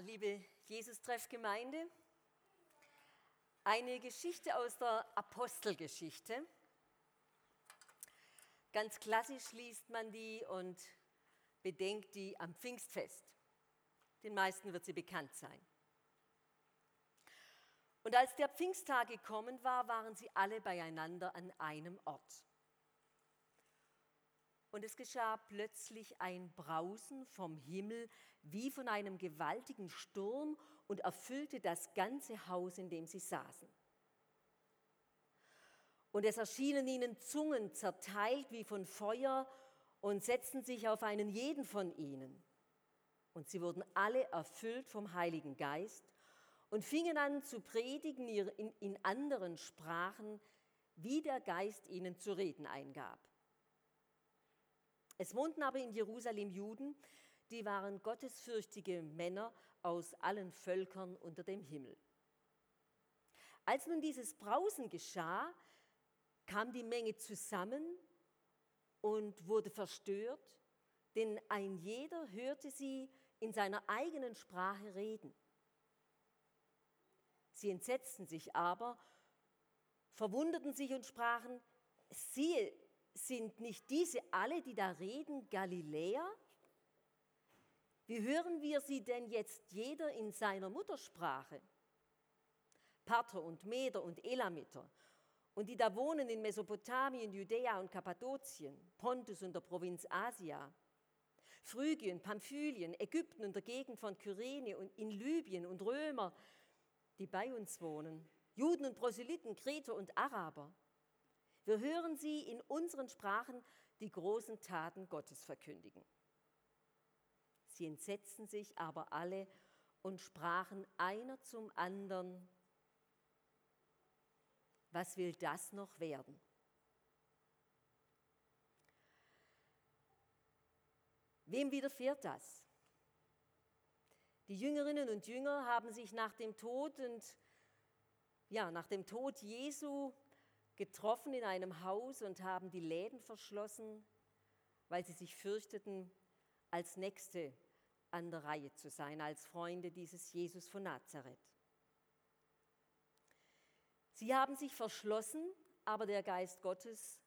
Liebe Jesus-Treff-Gemeinde, eine Geschichte aus der Apostelgeschichte. Ganz klassisch liest man die und bedenkt die am Pfingstfest. Den meisten wird sie bekannt sein. Und als der Pfingsttag gekommen war, waren sie alle beieinander an einem Ort. Und es geschah plötzlich ein Brausen vom Himmel wie von einem gewaltigen Sturm und erfüllte das ganze Haus, in dem sie saßen. Und es erschienen ihnen Zungen zerteilt wie von Feuer und setzten sich auf einen jeden von ihnen. Und sie wurden alle erfüllt vom Heiligen Geist und fingen an zu predigen in anderen Sprachen, wie der Geist ihnen zu reden eingab. Es wohnten aber in Jerusalem Juden, die waren gottesfürchtige Männer aus allen Völkern unter dem Himmel. Als nun dieses Brausen geschah, kam die Menge zusammen und wurde verstört, denn ein jeder hörte sie in seiner eigenen Sprache reden. Sie entsetzten sich aber, verwunderten sich und sprachen, siehe, sind nicht diese alle, die da reden, Galiläer? Wie hören wir sie denn jetzt jeder in seiner Muttersprache? Parther und Meder und Elamiter und die da wohnen in Mesopotamien, Judäa und Kappadokien, Pontus und der Provinz Asia, Phrygien, Pamphylien, Ägypten und der Gegend von Kyrene und in Libyen und Römer, die bei uns wohnen, Juden und Proselyten, Kreter und Araber. Wir hören sie in unseren Sprachen die großen Taten Gottes verkündigen. Sie entsetzten sich aber alle und sprachen einer zum anderen, was will das noch werden? Wem widerfährt das? Die Jüngerinnen und Jünger haben sich nach dem Tod und ja, nach dem Tod Jesu getroffen in einem Haus und haben die Läden verschlossen, weil sie sich fürchteten, als Nächste an der Reihe zu sein, als Freunde dieses Jesus von Nazareth. Sie haben sich verschlossen, aber der Geist Gottes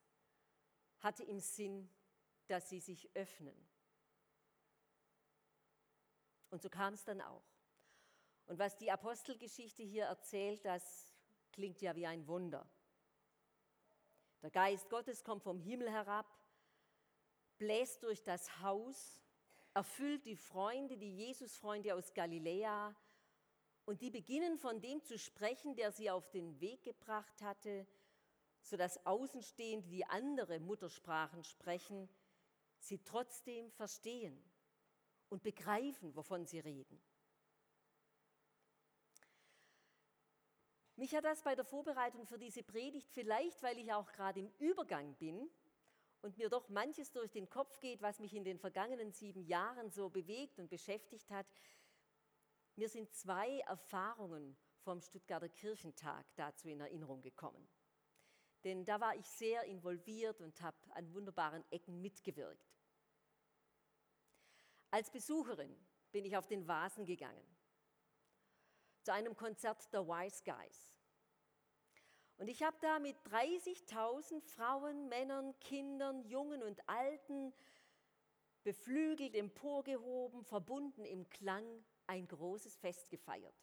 hatte im Sinn, dass sie sich öffnen. Und so kam es dann auch. Und was die Apostelgeschichte hier erzählt, das klingt ja wie ein Wunder. Der Geist Gottes kommt vom Himmel herab, bläst durch das Haus, erfüllt die Freunde, die Jesus-Freunde aus Galiläa, und die beginnen von dem zu sprechen, der sie auf den Weg gebracht hatte, sodass Außenstehende, die andere Muttersprachen sprechen, sie trotzdem verstehen und begreifen, wovon sie reden. Mich hat das bei der Vorbereitung für diese Predigt, vielleicht weil ich auch gerade im Übergang bin und mir doch manches durch den Kopf geht, was mich in den vergangenen sieben Jahren so bewegt und beschäftigt hat, mir sind zwei Erfahrungen vom Stuttgarter Kirchentag dazu in Erinnerung gekommen. Denn da war ich sehr involviert und habe an wunderbaren Ecken mitgewirkt. Als Besucherin bin ich auf den Vasen gegangen zu einem Konzert der Wise Guys. Und ich habe da mit 30.000 Frauen, Männern, Kindern, Jungen und Alten beflügelt, emporgehoben, verbunden im Klang ein großes Fest gefeiert.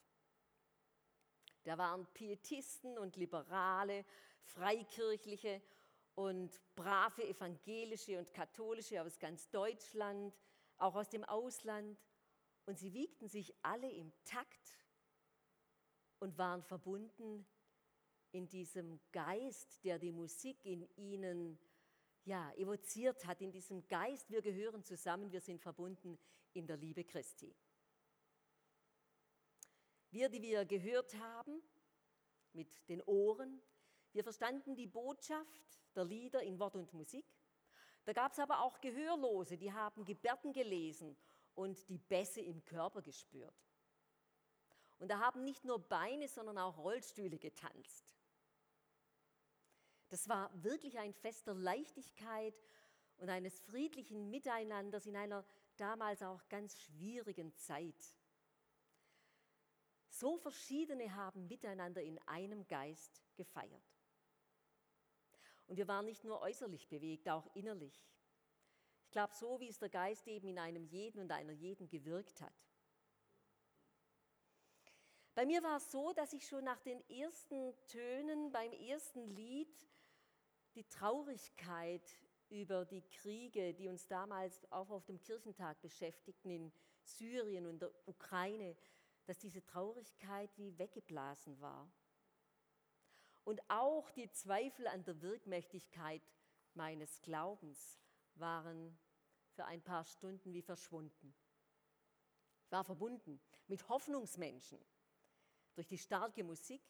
Da waren Pietisten und Liberale, Freikirchliche und brave Evangelische und Katholische aus ganz Deutschland, auch aus dem Ausland. Und sie wiegten sich alle im Takt und waren verbunden in diesem Geist, der die Musik in ihnen ja, evoziert hat, in diesem Geist, wir gehören zusammen, wir sind verbunden in der Liebe Christi. Wir, die wir gehört haben mit den Ohren, wir verstanden die Botschaft der Lieder in Wort und Musik. Da gab es aber auch Gehörlose, die haben Gebärden gelesen und die Bässe im Körper gespürt. Und da haben nicht nur Beine, sondern auch Rollstühle getanzt. Das war wirklich ein Fest der Leichtigkeit und eines friedlichen Miteinanders in einer damals auch ganz schwierigen Zeit. So verschiedene haben miteinander in einem Geist gefeiert. Und wir waren nicht nur äußerlich bewegt, auch innerlich. Ich glaube, so wie es der Geist eben in einem jeden und einer jeden gewirkt hat. Bei mir war es so, dass ich schon nach den ersten Tönen beim ersten Lied die Traurigkeit über die Kriege, die uns damals auch auf dem Kirchentag beschäftigten in Syrien und der Ukraine, dass diese Traurigkeit wie weggeblasen war. Und auch die Zweifel an der Wirkmächtigkeit meines Glaubens waren für ein paar Stunden wie verschwunden. Ich war verbunden mit Hoffnungsmenschen durch die starke Musik,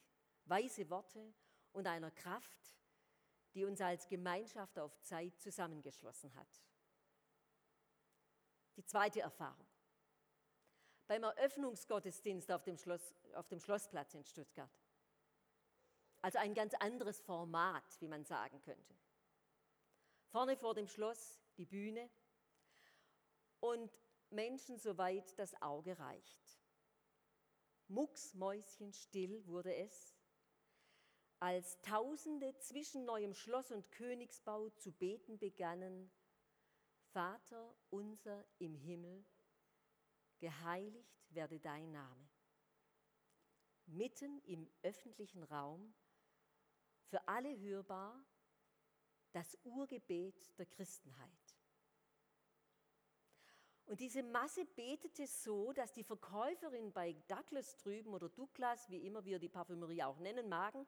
weise Worte und einer Kraft, die uns als Gemeinschaft auf Zeit zusammengeschlossen hat. Die zweite Erfahrung. Beim Eröffnungsgottesdienst auf dem, Schloss, auf dem Schlossplatz in Stuttgart. Also ein ganz anderes Format, wie man sagen könnte. Vorne vor dem Schloss die Bühne und Menschen, soweit das Auge reicht. Mucksmäuschenstill wurde es, als Tausende zwischen neuem Schloss und Königsbau zu beten begannen, Vater unser im Himmel, geheiligt werde dein Name. Mitten im öffentlichen Raum, für alle hörbar, das Urgebet der Christenheit. Und diese Masse betete so, dass die Verkäuferin bei Douglas drüben oder Douglas, wie immer wir die Parfümerie auch nennen magen,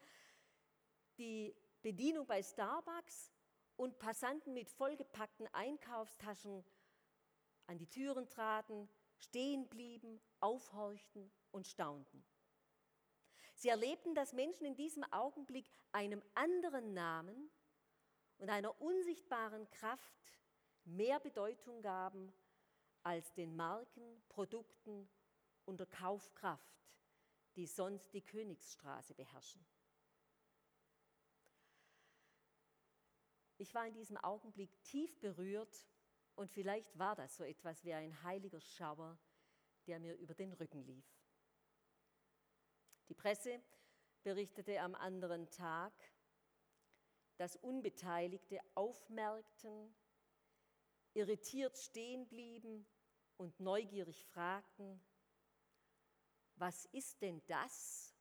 die Bedienung bei Starbucks und Passanten mit vollgepackten Einkaufstaschen an die Türen traten, stehen blieben, aufhorchten und staunten. Sie erlebten, dass Menschen in diesem Augenblick einem anderen Namen und einer unsichtbaren Kraft mehr Bedeutung gaben als den Marken, Produkten und der Kaufkraft, die sonst die Königsstraße beherrschen. Ich war in diesem Augenblick tief berührt und vielleicht war das so etwas wie ein heiliger Schauer, der mir über den Rücken lief. Die Presse berichtete am anderen Tag, dass Unbeteiligte aufmerkten, irritiert stehen blieben und neugierig fragten, was ist denn das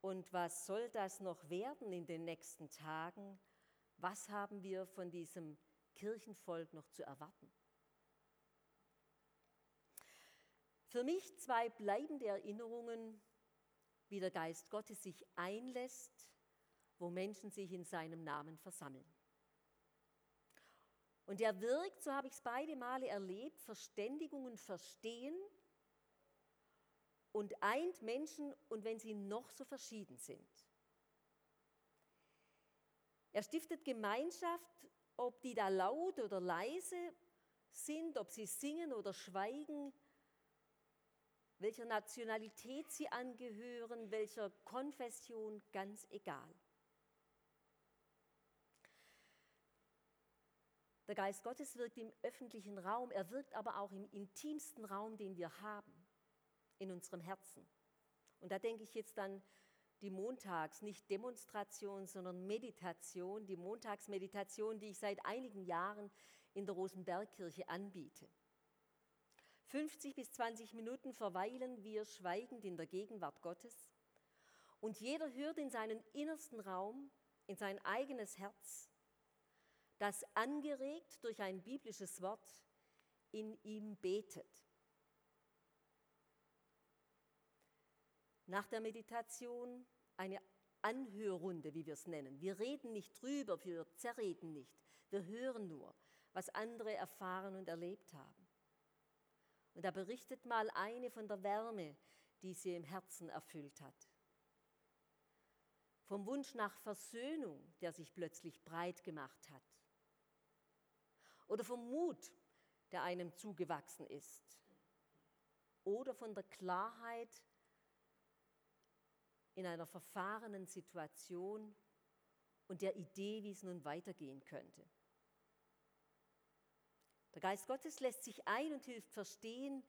und was soll das noch werden in den nächsten Tagen? Was haben wir von diesem Kirchenvolk noch zu erwarten? Für mich zwei bleibende Erinnerungen, wie der Geist Gottes sich einlässt, wo Menschen sich in seinem Namen versammeln. Und er wirkt, so habe ich es beide Male erlebt, Verständigung und Verstehen und eint Menschen, und wenn sie noch so verschieden sind. Er stiftet Gemeinschaft, ob die da laut oder leise sind, ob sie singen oder schweigen, welcher Nationalität sie angehören, welcher Konfession, ganz egal. Der Geist Gottes wirkt im öffentlichen Raum, er wirkt aber auch im intimsten Raum, den wir haben, in unserem Herzen. Und da denke ich jetzt an die Montags, nicht Demonstration, sondern Meditation, die Montagsmeditation, die ich seit einigen Jahren in der Rosenbergkirche anbiete. 50 bis 20 Minuten verweilen wir schweigend in der Gegenwart Gottes und jeder hört in seinen innersten Raum, in sein eigenes Herz, das angeregt durch ein biblisches Wort in ihm betet. Nach der Meditation eine Anhörrunde, wie wir es nennen. Wir reden nicht drüber, wir zerreden nicht. Wir hören nur, was andere erfahren und erlebt haben. Und da berichtet mal eine von der Wärme, die sie im Herzen erfüllt hat. Vom Wunsch nach Versöhnung, der sich plötzlich breit gemacht hat. Oder vom Mut, der einem zugewachsen ist. Oder von der Klarheit in einer verfahrenen Situation und der Idee, wie es nun weitergehen könnte. Der Geist Gottes lässt sich ein und hilft verstehen,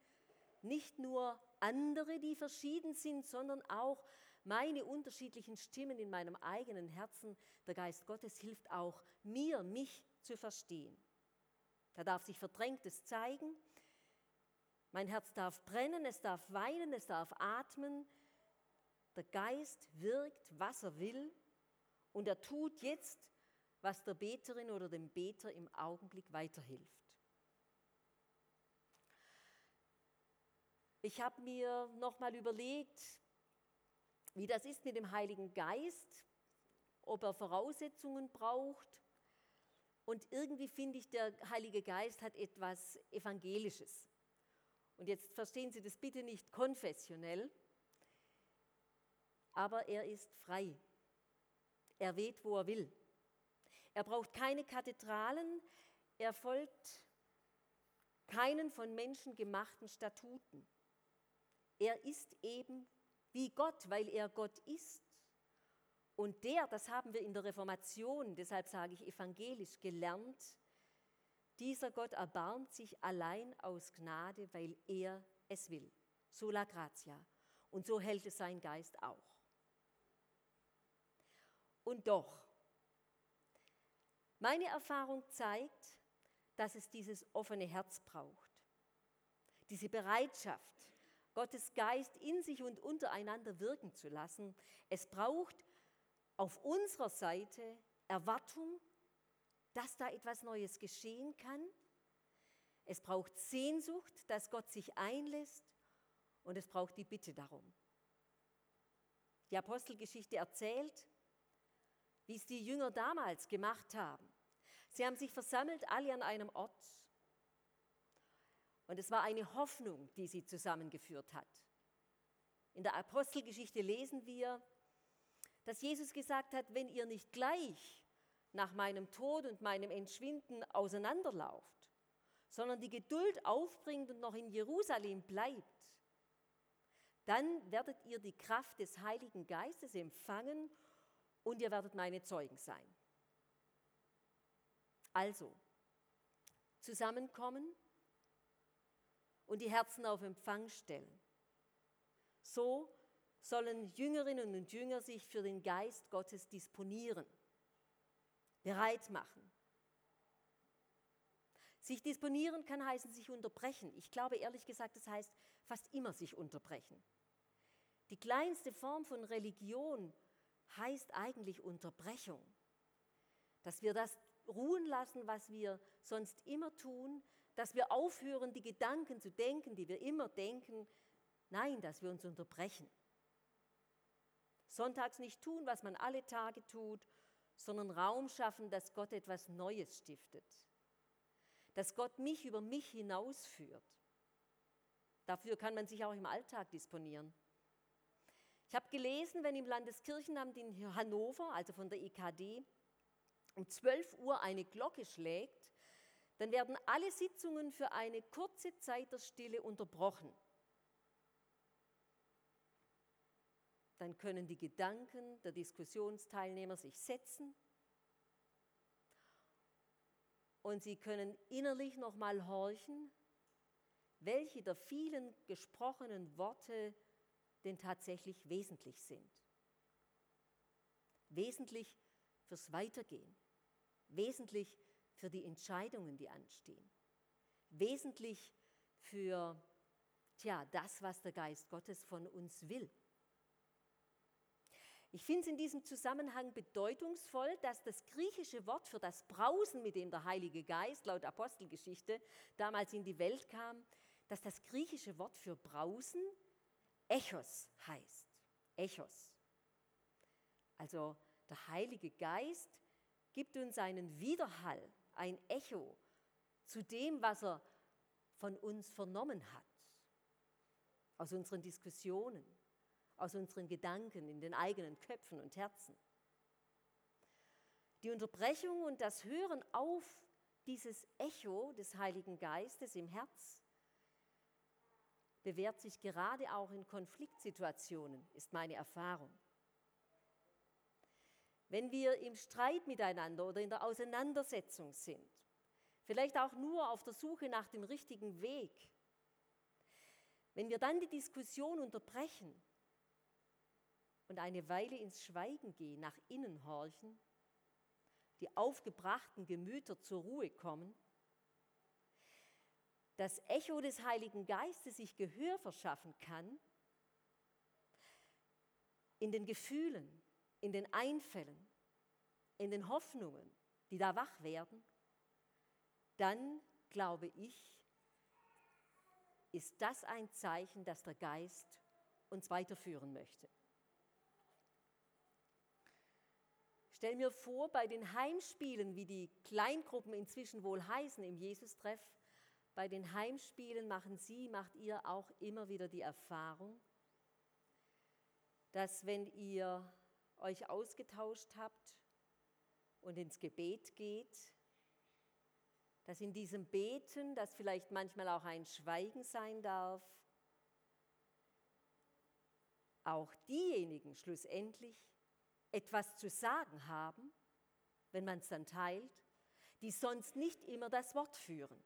nicht nur andere, die verschieden sind, sondern auch meine unterschiedlichen Stimmen in meinem eigenen Herzen. Der Geist Gottes hilft auch mir, mich zu verstehen. Da darf sich Verdrängtes zeigen. Mein Herz darf brennen, es darf weinen, es darf atmen. Der Geist wirkt, was er will. Und er tut jetzt, was der Beterin oder dem Beter im Augenblick weiterhilft. Ich habe mir nochmal überlegt, wie das ist mit dem Heiligen Geist, ob er Voraussetzungen braucht. Und irgendwie finde ich, der Heilige Geist hat etwas Evangelisches. Und jetzt verstehen Sie das bitte nicht konfessionell, aber er ist frei. Er weht, wo er will. Er braucht keine Kathedralen, er folgt keinen von Menschen gemachten Statuten. Er ist eben wie Gott, weil er Gott ist. Und der, das haben wir in der Reformation, deshalb sage ich evangelisch, gelernt, dieser Gott erbarmt sich allein aus Gnade, weil er es will. Sola gratia. Und so hält es sein Geist auch. Und doch, meine Erfahrung zeigt, dass es dieses offene Herz braucht, diese Bereitschaft, Gottes Geist in sich und untereinander wirken zu lassen. Es braucht auf unserer Seite Erwartung, dass da etwas Neues geschehen kann. Es braucht Sehnsucht, dass Gott sich einlässt und es braucht die Bitte darum. Die Apostelgeschichte erzählt, wie es die Jünger damals gemacht haben. Sie haben sich versammelt, alle an einem Ort. Und es war eine Hoffnung, die sie zusammengeführt hat. In der Apostelgeschichte lesen wir, dass Jesus gesagt hat, wenn ihr nicht gleich nach meinem Tod und meinem Entschwinden auseinanderlauft, sondern die Geduld aufbringt und noch in Jerusalem bleibt, dann werdet ihr die Kraft des Heiligen Geistes empfangen und ihr werdet meine Zeugen sein. Also, zusammenkommen, und die Herzen auf Empfang stellen. So sollen Jüngerinnen und Jünger sich für den Geist Gottes disponieren, bereit machen. Sich disponieren kann heißen sich unterbrechen. Ich glaube ehrlich gesagt, das heißt fast immer sich unterbrechen. Die kleinste Form von Religion heißt eigentlich Unterbrechung. Dass wir das ruhen lassen, was wir sonst immer tun, dass wir aufhören, die Gedanken zu denken, die wir immer denken. Nein, dass wir uns unterbrechen. Sonntags nicht tun, was man alle Tage tut, sondern Raum schaffen, dass Gott etwas Neues stiftet. Dass Gott mich über mich hinausführt. Dafür kann man sich auch im Alltag disponieren. Ich habe gelesen, wenn im Landeskirchenamt in Hannover, also von der EKD, um 12 Uhr eine Glocke schlägt, dann werden alle Sitzungen für eine kurze Zeit der Stille unterbrochen. Dann können die Gedanken der Diskussionsteilnehmer sich setzen und sie können innerlich nochmal horchen, welche der vielen gesprochenen Worte denn tatsächlich wesentlich sind. Wesentlich fürs Weitergehen, wesentlich für die Entscheidungen, die anstehen. Wesentlich für tja, das, was der Geist Gottes von uns will. Ich finde es in diesem Zusammenhang bedeutungsvoll, dass das griechische Wort für das Brausen, mit dem der Heilige Geist laut Apostelgeschichte damals in die Welt kam, dass das griechische Wort für Brausen Echos heißt. Echos. Also der Heilige Geist gibt uns einen Widerhall ein Echo zu dem, was er von uns vernommen hat, aus unseren Diskussionen, aus unseren Gedanken in den eigenen Köpfen und Herzen. Die Unterbrechung und das Hören auf dieses Echo des Heiligen Geistes im Herz bewährt sich gerade auch in Konfliktsituationen, ist meine Erfahrung. Wenn wir im Streit miteinander oder in der Auseinandersetzung sind, vielleicht auch nur auf der Suche nach dem richtigen Weg, Wenn wir dann die Diskussion unterbrechen und eine Weile ins Schweigen gehen, nach innen horchen, die aufgebrachten Gemüter zur Ruhe kommen, das Echo des Heiligen Geistes sich Gehör verschaffen kann, in den Gefühlen, in den Einfällen, in den Hoffnungen, die da wach werden, dann glaube ich, ist das ein Zeichen, dass der Geist uns weiterführen möchte. Stell mir vor, bei den Heimspielen, wie die Kleingruppen inzwischen wohl heißen im Jesus-Treff, bei den Heimspielen machen Sie, macht ihr auch immer wieder die Erfahrung, dass wenn ihr euch ausgetauscht habt und ins Gebet geht, dass in diesem Beten, das vielleicht manchmal auch ein Schweigen sein darf, auch diejenigen schlussendlich etwas zu sagen haben, wenn man es dann teilt, die sonst nicht immer das Wort führen.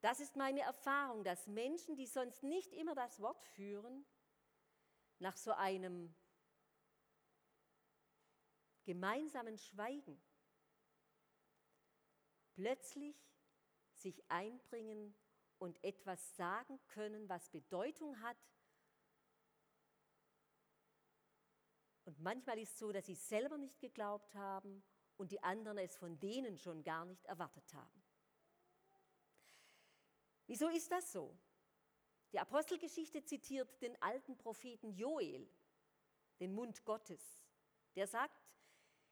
Das ist meine Erfahrung, dass Menschen, die sonst nicht immer das Wort führen, nach so einem gemeinsamen Schweigen plötzlich sich einbringen und etwas sagen können, was Bedeutung hat. Und manchmal ist es so, dass sie selber nicht geglaubt haben und die anderen es von denen schon gar nicht erwartet haben. Wieso ist das so? Die Apostelgeschichte zitiert den alten Propheten Joel, den Mund Gottes. Der sagt,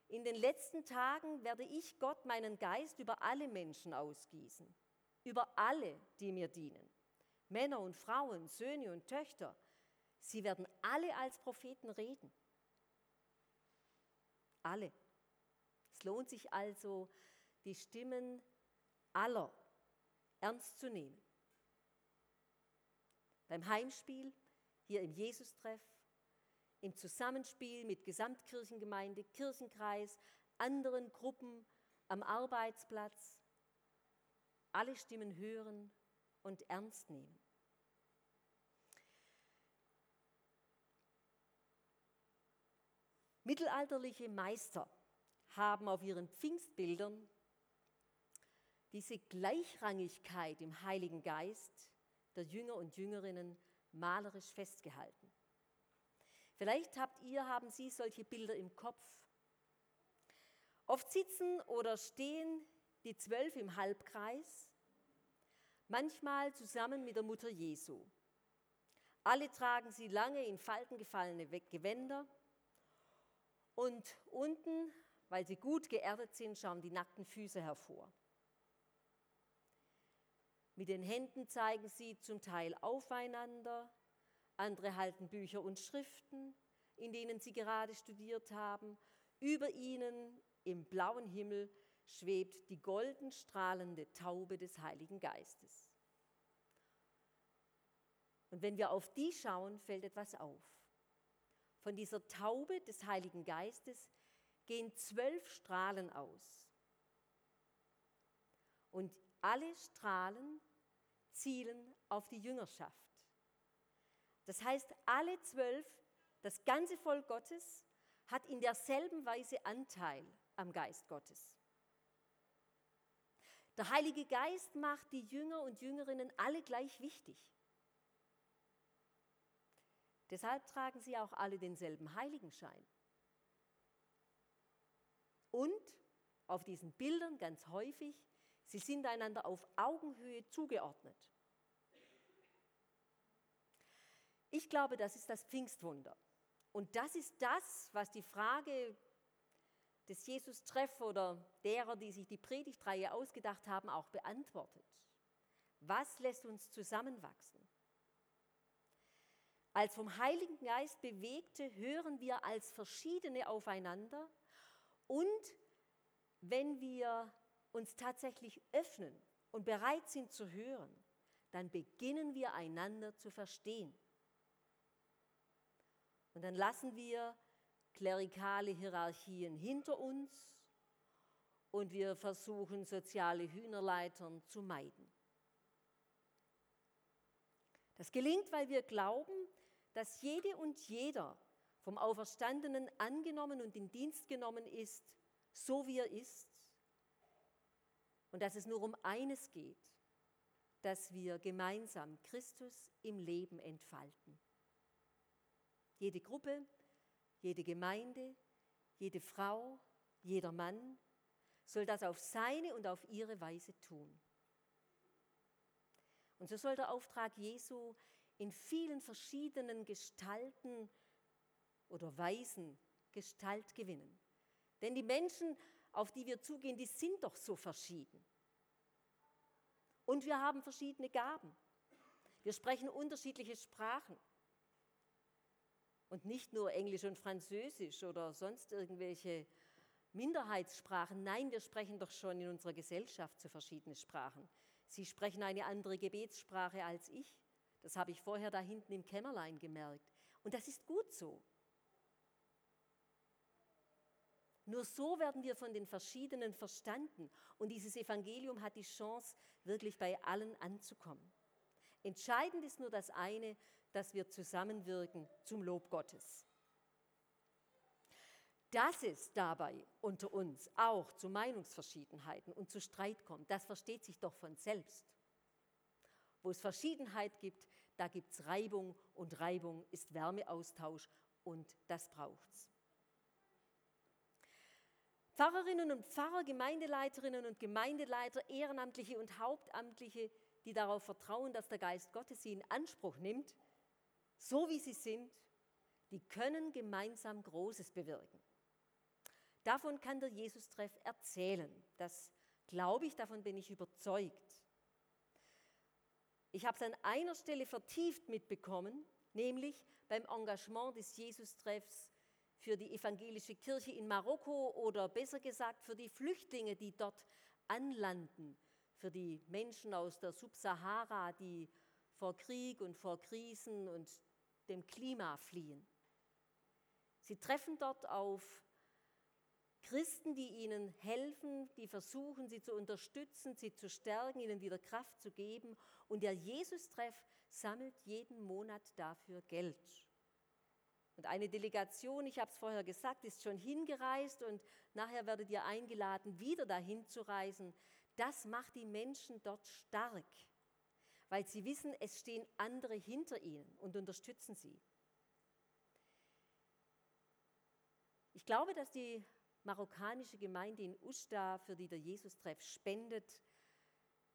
in den letzten Tagen werde ich Gott meinen Geist über alle Menschen ausgießen, über alle, die mir dienen. Männer und Frauen, Söhne und Töchter, sie werden alle als Propheten reden. Alle. Es lohnt sich also, die Stimmen aller ernst zu nehmen. Beim Heimspiel, hier im Jesus-Treff, im Zusammenspiel mit Gesamtkirchengemeinde, Kirchenkreis, anderen Gruppen am Arbeitsplatz, alle Stimmen hören und ernst nehmen. Mittelalterliche Meister haben auf ihren Pfingstbildern diese Gleichrangigkeit im Heiligen Geist der Jünger und Jüngerinnen malerisch festgehalten. Vielleicht habt ihr, haben Sie solche Bilder im Kopf. Oft sitzen oder stehen die Zwölf im Halbkreis, manchmal zusammen mit der Mutter Jesu. Alle tragen sie lange in Falten gefallene Gewänder und unten, weil sie gut geerdet sind, schauen die nackten Füße hervor. Mit den Händen zeigen sie zum Teil aufeinander, andere halten Bücher und Schriften, in denen sie gerade studiert haben. Über ihnen im blauen Himmel schwebt die golden strahlende Taube des Heiligen Geistes. Und wenn wir auf die schauen, fällt etwas auf. Von dieser Taube des Heiligen Geistes gehen zwölf Strahlen aus. Und alle Strahlen zielen auf die Jüngerschaft. Das heißt, alle zwölf, das ganze Volk Gottes, hat in derselben Weise Anteil am Geist Gottes. Der Heilige Geist macht die Jünger und Jüngerinnen alle gleich wichtig. Deshalb tragen sie auch alle denselben Heiligenschein. Und auf diesen Bildern ganz häufig, sie sind einander auf Augenhöhe zugeordnet. Ich glaube, das ist das Pfingstwunder. Und das ist das, was die Frage des Jesus-Treff oder derer, die sich die Predigtreihe ausgedacht haben, auch beantwortet. Was lässt uns zusammenwachsen? Als vom Heiligen Geist bewegte hören wir als verschiedene aufeinander und wenn wir uns tatsächlich öffnen und bereit sind zu hören, dann beginnen wir einander zu verstehen. Und dann lassen wir klerikale Hierarchien hinter uns und wir versuchen soziale Hühnerleitern zu meiden. Das gelingt, weil wir glauben, dass jede und jeder vom Auferstandenen angenommen und in Dienst genommen ist, so wie er ist. Und dass es nur um eines geht, dass wir gemeinsam Christus im Leben entfalten. Jede Gruppe, jede Gemeinde, jede Frau, jeder Mann soll das auf seine und auf ihre Weise tun. Und so soll der Auftrag Jesu in vielen verschiedenen Gestalten oder Weisen Gestalt gewinnen. Denn die Menschen, auf die wir zugehen, die sind doch so verschieden. Und wir haben verschiedene Gaben. Wir sprechen unterschiedliche Sprachen. Und nicht nur Englisch und Französisch oder sonst irgendwelche Minderheitssprachen. Nein, wir sprechen doch schon in unserer Gesellschaft zu verschiedenen Sprachen. Sie sprechen eine andere Gebetssprache als ich. Das habe ich vorher da hinten im Kämmerlein gemerkt. Und das ist gut so. Nur so werden wir von den verschiedenen verstanden. Und dieses Evangelium hat die Chance, wirklich bei allen anzukommen. Entscheidend ist nur das eine, dass wir zusammenwirken zum Lob Gottes. Dass es dabei unter uns auch zu Meinungsverschiedenheiten und zu Streit kommt, das versteht sich doch von selbst. Wo es Verschiedenheit gibt, da gibt es Reibung und Reibung ist Wärmeaustausch und das braucht es. Pfarrerinnen und Pfarrer, Gemeindeleiterinnen und Gemeindeleiter, Ehrenamtliche und Hauptamtliche, die darauf vertrauen, dass der Geist Gottes sie in Anspruch nimmt, so wie sie sind, die können gemeinsam Großes bewirken. Davon kann der Jesus-Treff erzählen. Das glaube ich, davon bin ich überzeugt. Ich habe es an einer Stelle vertieft mitbekommen, nämlich beim Engagement des Jesus-Treffs für die evangelische Kirche in Marokko oder besser gesagt für die Flüchtlinge, die dort anlanden, für die Menschen aus der Subsahara, die vor Krieg und vor Krisen und dem Klima fliehen. Sie treffen dort auf Christen, die ihnen helfen, die versuchen, sie zu unterstützen, sie zu stärken, ihnen wieder Kraft zu geben. Und der Jesus-Treff sammelt jeden Monat dafür Geld. Und eine Delegation, ich habe es vorher gesagt, ist schon hingereist und nachher werdet ihr eingeladen, wieder dahin zu reisen. Das macht die Menschen dort stark, weil sie wissen, es stehen andere hinter ihnen und unterstützen sie. Ich glaube, dass die marokkanische Gemeinde in Usta, für die der Jesus-Treff spendet,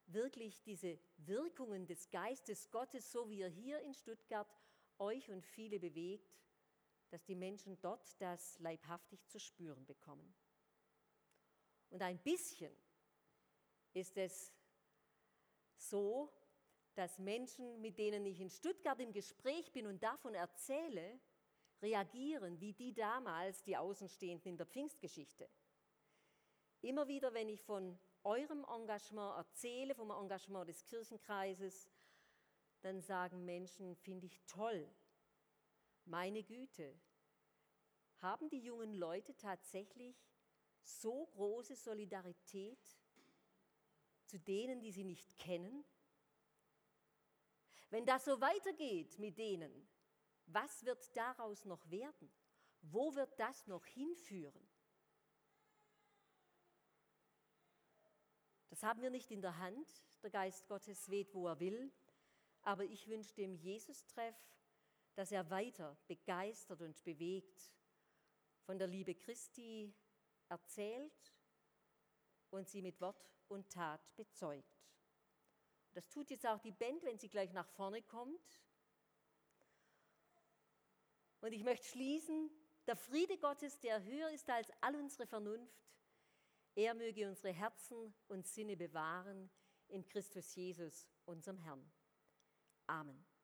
wirklich diese Wirkungen des Geistes Gottes, so wie er hier in Stuttgart euch und viele bewegt, dass die Menschen dort das leibhaftig zu spüren bekommen. Und ein bisschen ist es so, dass Menschen, mit denen ich in Stuttgart im Gespräch bin und davon erzähle, reagieren wie die damals, die Außenstehenden in der Pfingstgeschichte. Immer wieder, wenn ich von eurem Engagement erzähle, vom Engagement des Kirchenkreises, dann sagen Menschen, finde ich toll, meine Güte, haben die jungen Leute tatsächlich so große Solidarität zu denen, die sie nicht kennen? Wenn das so weitergeht mit denen, was wird daraus noch werden? Wo wird das noch hinführen? Das haben wir nicht in der Hand. Der Geist Gottes weht, wo er will. Aber ich wünsche dem Jesus-Treff dass er weiter begeistert und bewegt von der Liebe Christi erzählt und sie mit Wort und Tat bezeugt. Das tut jetzt auch die Band, wenn sie gleich nach vorne kommt. Und ich möchte schließen, der Friede Gottes, der höher ist als all unsere Vernunft, er möge unsere Herzen und Sinne bewahren in Christus Jesus, unserem Herrn. Amen.